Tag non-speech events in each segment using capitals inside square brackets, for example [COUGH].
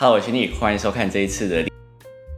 Hello，我是你，欢迎收看这一次的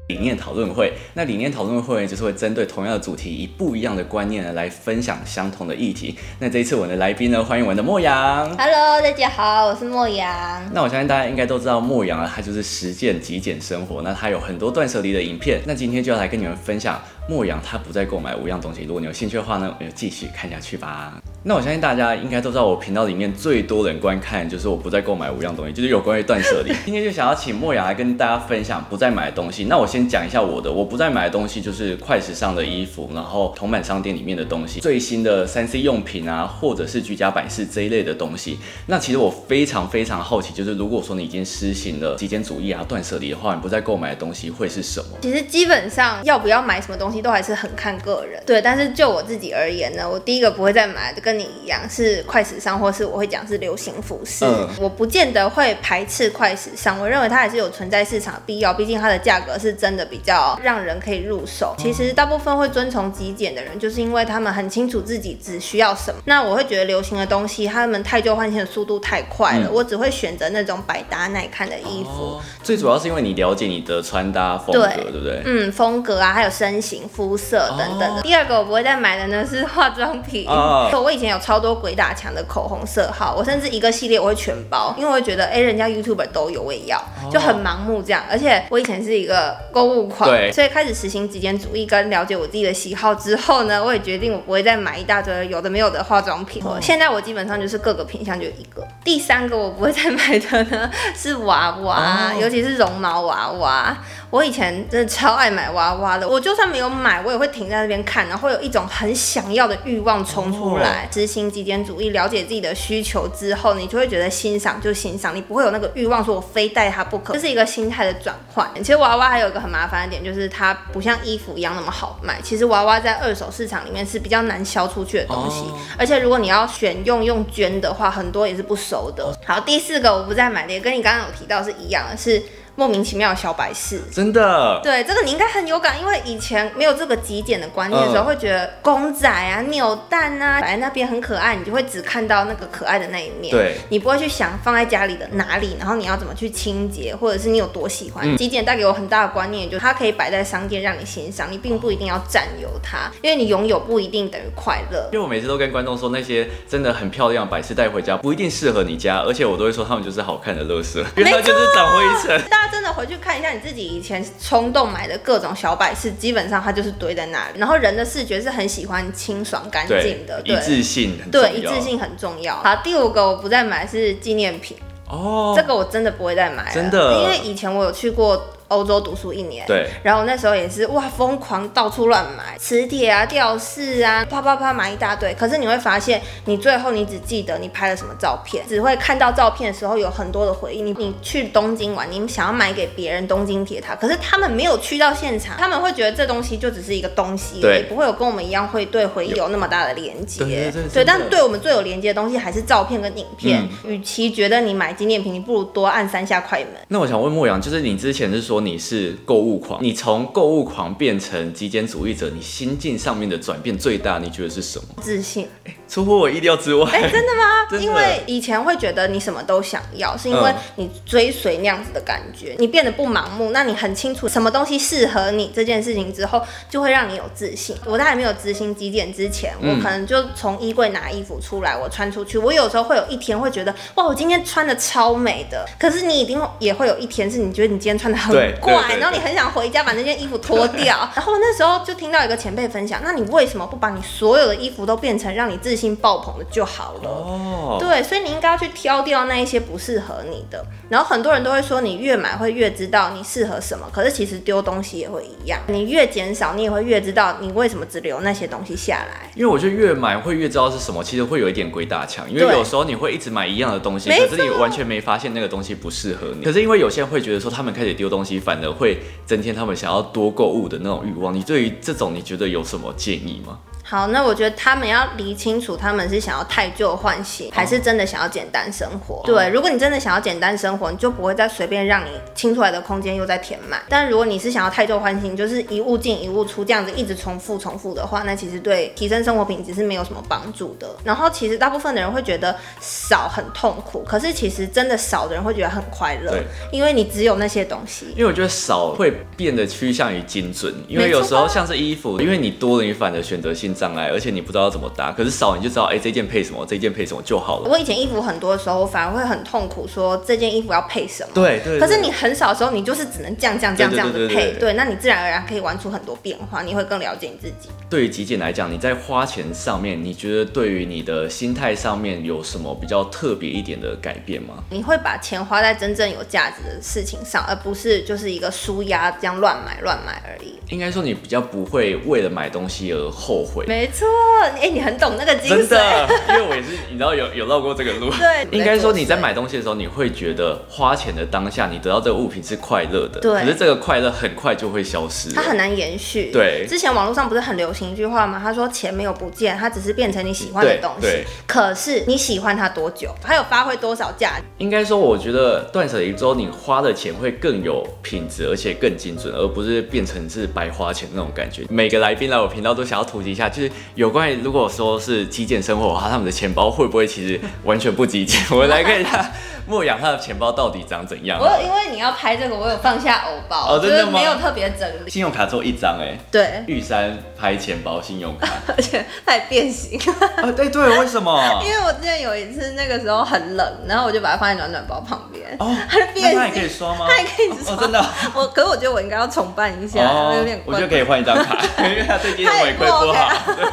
理念讨论会。那理念讨论会就是会针对同样的主题，以不一样的观念呢来分享相同的议题。那这一次我的来宾呢，欢迎我们的莫阳。Hello，大家好，我是莫阳。那我相信大家应该都知道莫阳啊，他就是实践极简生活。那他有很多断舍离的影片。那今天就要来跟你们分享莫阳他不再购买五样东西。如果你有兴趣的话呢，我们就继续看下去吧。那我相信大家应该都知道，我频道里面最多人观看就是我不再购买五样东西，就是有关于断舍离。[LAUGHS] 今天就想要请莫雅来跟大家分享不再买的东西。那我先讲一下我的，我不再买的东西就是快时尚的衣服，然后同版商店里面的东西，最新的三 C 用品啊，或者是居家摆饰这一类的东西。那其实我非常非常好奇，就是如果说你已经实行了极简主义啊、断舍离的话，你不再购买的东西会是什么？其实基本上要不要买什么东西都还是很看个人，对。但是就我自己而言呢，我第一个不会再买的，跟你一样是快时尚，或是我会讲是流行服饰。嗯我不见得会排斥快时尚，我认为它还是有存在市场的必要，毕竟它的价格是真的比较让人可以入手。其实大部分会遵从极简的人，就是因为他们很清楚自己只需要什么。那我会觉得流行的东西，他们太旧换新的速度太快了，嗯我只会选择那种百搭耐看的衣服。哦最主要是因为你了解你的穿搭风格，对对不对？嗯，风格啊，还有身形、肤色等等的。哦第二个我不会再买的呢是化妆品。哦 [LAUGHS] 我以前有超多鬼打墙的口红色号，我甚至一个系列我会全包，因为我会觉得哎、人家 YouTuber 都有，我也要，就很盲目这样。而且我以前是一个购物狂，对所以开始实行极简主义跟了解我自己的喜好之后呢，我也决定我不会再买一大堆有的没有的化妆品。现在我基本上就是各个品相就一个。第三个我不会再买的呢是娃娃，哦尤其是绒毛娃娃。我以前真的超爱买娃娃的，我就算没有买，我也会停在那边看，然后会有一种很想要的欲望冲出来。执行极简主义，了解自己的需求之后，你就会觉得欣赏就欣赏，你不会有那个欲望说我非带它不可，这是一个心态的转换。其实娃娃还有一个很麻烦的点，就是它不像衣服一样那么好卖。其实娃娃在二手市场里面是比较难销出去的东西，哦而且如果你要选用用捐的话，很多也是不熟的。好，第四个我不再买的，也跟你刚刚有提到是一样的，是莫名其妙的小摆饰。真的，对，这个你应该很有感，因为以前没有这个极简的观念的时候，嗯会觉得公仔啊、扭蛋啊摆在那边很可爱，你就会只看到那个可爱的那一面。对，你不会去想放在家里的哪里，然后你要怎么去清洁，或者是你有多喜欢。嗯极简带给我很大的观念，就是它可以摆在商店让你欣赏，你并不一定要占有它，因为你拥有不一定等于快乐。因为我每次都跟观众说，那些真的很漂亮的摆饰带回家不一定适合你家，而且我都会说他们就是好看的乐色，因为它就是长灰尘。大家真的回去看一下你自己以前冲动买的各种小摆饰，基本上它就是堆在那里。然后人的视觉是很喜欢清爽干净的，，一致性很。对，一致性很重要。好，第五个我不再买是纪念品，哦，这个我真的不会再买了，真的因为以前我有去过欧洲读书一年，对，然后那时候也是哇，疯狂到处乱买磁铁啊、吊饰啊，啪啪啪买一大堆。可是你会发现，你最后你只记得你拍了什么照片，只会看到照片的时候有很多的回忆。你你去东京玩，你想要买给别人东京铁塔，可是他们没有去到现场，他们会觉得这东西就只是一个东西对不会有跟我们一样会对回忆有那么大的连接。对对对对，但对我们最有连接的东西还是照片跟影片。嗯与其觉得你买纪念品，你不如多按三下快门。那我想问莫阳，就是你之前是说你是购物狂，你从购物狂变成极简主义者，你心境上面的转变最大，你觉得是什么？自信，出乎我意料之外。哎、真的吗？[LAUGHS] 因为以前会觉得你什么都想要，是因为嗯你追随那样子的感觉，你变得不盲目，那你很清楚什么东西适合你这件事情之后，就会让你有自信。我在还没有执行几点之前，嗯我可能就从衣柜拿衣服出来，我穿出去。我有时候会有一天会觉得，哇，我今天穿的超美的。可是你一定也会有一天是你觉得你今天穿的很怪，对然后你很想回家把那件衣服脱掉。然后那时候就听到一个前辈分享，那你为什么不把你所有的衣服都变成让你自信爆棚的就好了？哦，对，所以你应该要去挑掉那一些不适合你的。然后很多人都会说，你越买会越知道你适合什么，可是其实丢东西也会一样，你越减少，你也会越知道你为什么只留那些东西下来。因为我觉得越买会越知道是什么，其实会有一点鬼打墙。因为有时候你会一直买一样的东西，可是你完全没发现那个东西不适合你。可是因为有些人会觉得说，他们开始丢东西，反而会增添他们想要多购物的那种欲望。你对于这种，你觉得有什么建议吗？好，那我觉得他们要理清楚，他们是想要太旧换新，还是真的想要简单生活。对，如果你真的想要简单生活，你就不会再随便让你清出来的空间又在填满。但如果你是想要太旧换新，就是一物进一物出这样子一直重复重复的话，那其实对提升生活品质是没有什么帮助的。然后其实大部分的人会觉得少很痛苦，可是其实真的少的人会觉得很快乐，因为你只有那些东西。因为我觉得少会变得趋向于精准，因为有时候像是衣服，因为你多了，你反而选择性障碍，而且你不知道怎么搭。可是少你就知道，哎、这件配什么，这件配什么就好了。我以前衣服很多的时候，我反而会很痛苦，说这件衣服要配什么。对对可是你很少的时候，你就是只能这样这样这样这样子配，对那你自然而然可以玩出很多变化，你会更了解你自己。对于极简来讲，你在花钱上面，你觉得对于你的心态上面有什么比较特别一点的改变吗？你会把钱花在真正有价值的事情上，而不是就是一个舒压这样乱买乱买而已。应该说你比较不会为了买东西而后悔。没错，哎、你很懂那个精真髓。的，因为我也是，你知道有有绕过这个路。[LAUGHS] 对应该说你在买东西的时候，你会觉得花钱的当下，你得到这个物品是快乐的。对可是这个快乐很快就会消失。它很难延续。对之前网络上不是很流行一句话吗？他说钱没有不见，它只是变成你喜欢的东西对。可是你喜欢它多久，它有发挥多少价值？应该说，我觉得断舍离之后，你花的钱会更有品质，而且更精准，而不是变成是白花钱那种感觉。每个来宾来我频道都想要突击一下，就是有关于如果说是极简生活的话，他们的钱包会不会其实完全不极简？[LAUGHS] 我们来看一下莫阳他的钱包到底长怎样我。有因为你要拍这个，我有放下偶包，就是哦真的吗没有特别整理。信用卡只有一张哎，对，玉山拍钱包信用卡 [LAUGHS] 而且它也变形。啊，对对，为什么 [LAUGHS] 因？为我之前有一次那个时候很冷，然后我就把它放在暖暖包旁边，哦，他的变可以形。刷吗？他也可以刷哦，真的哦。[LAUGHS] 我可是我觉得我应该要重办一下，有点怪我觉得可以换一张卡，[LAUGHS] 因为他最近的尾馈不好。对，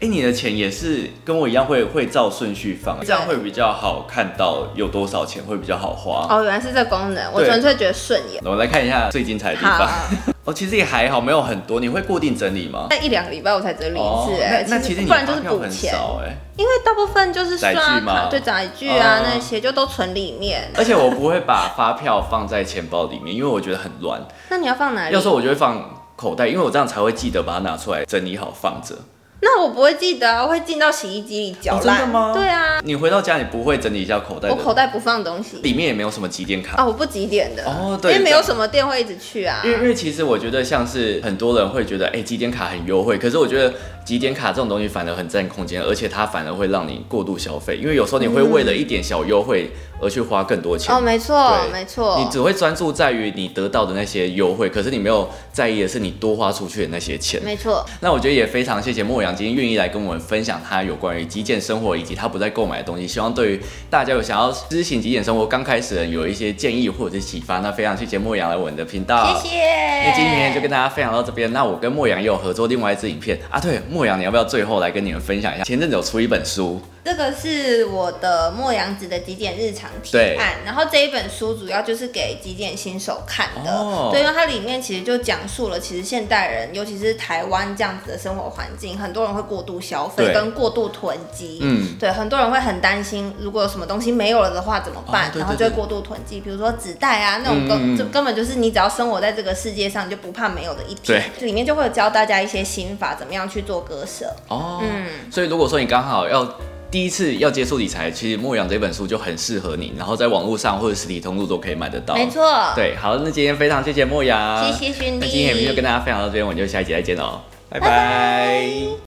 哎、你的钱也是跟我一样会会照顺序放，这样会比较好看到有多少钱，会比较好花。哦，原来是这功能，我对纯粹觉得顺眼。我们来看一下最精彩的地方好。哦，其实也还好，没有很多。你会固定整理吗？那一两个礼拜我才整理一哦次，哎、那那其实你不然就是发票很补钱，少哎、因为大部分就是刷卡、对载具啊、哦那些就都存里面。而且我不会把发票放在钱包里面，因为我觉得很乱。那你要放哪里？要说我就会放口袋，因为我这样才会记得把它拿出来整理好放着。那我不会记得啊，我会进到洗衣机里搅哦真烂、的吗对啊，你回到家，你不会整理一下口袋我？口袋不放东西。里面也没有什么几点卡。啊，我不几点的哦对因为没有什么店会一直去啊。因为因为其实我觉得像是很多人会觉得，哎、几点卡很优惠，可是我觉得几点卡这种东西反而很占空间，而且它反而会让你过度消费，因为有时候你会为了一点小优惠而去花更多钱。哦，没错，没错。你只会专注在于你得到的那些优惠，可是你没有在意的是你多花出去的那些钱。没错，那我觉得也非常谢谢莫阳今天愿意来跟我们分享他有关于极简生活以及他不再购买的东西，希望对于大家有想要施行极简生活刚开始的人有一些建议或者是启发。那非常谢谢莫阳来我们的频道，谢谢。那今天就跟大家分享到这边。那我跟莫阳也有合作另外一支影片啊，对，莫阳你要不要最后来跟你们分享一下？前阵子有出一本书，这个是我的莫阳子的极简日常提案，然后这一本书主要就是给极简新手看的，哦。对，因为它里面其实就讲述了，其实现代人，尤其是台湾这样子的生活环境，很多人会过度消费跟过度囤积，嗯，对，很多人会很担心，如果有什么东西没有了的话怎么办？哦对对对然后就会过度囤积，比如说纸袋啊那种根，嗯嗯嗯。这根本就是你只要生活在这个世界上，你就不怕没有的一天。里面就会有教大家一些心法，怎么样去做割舍。哦，嗯。所以如果说你刚好要。第一次要接触理财，其实牧羊这本书就很适合你，然后在网络上或者实体通路都可以买得到。没错，，对，好，那今天非常谢谢牧羊，谢谢勋那。今天影片就跟大家分享到这边，我们就下一集再见喽，拜拜。拜拜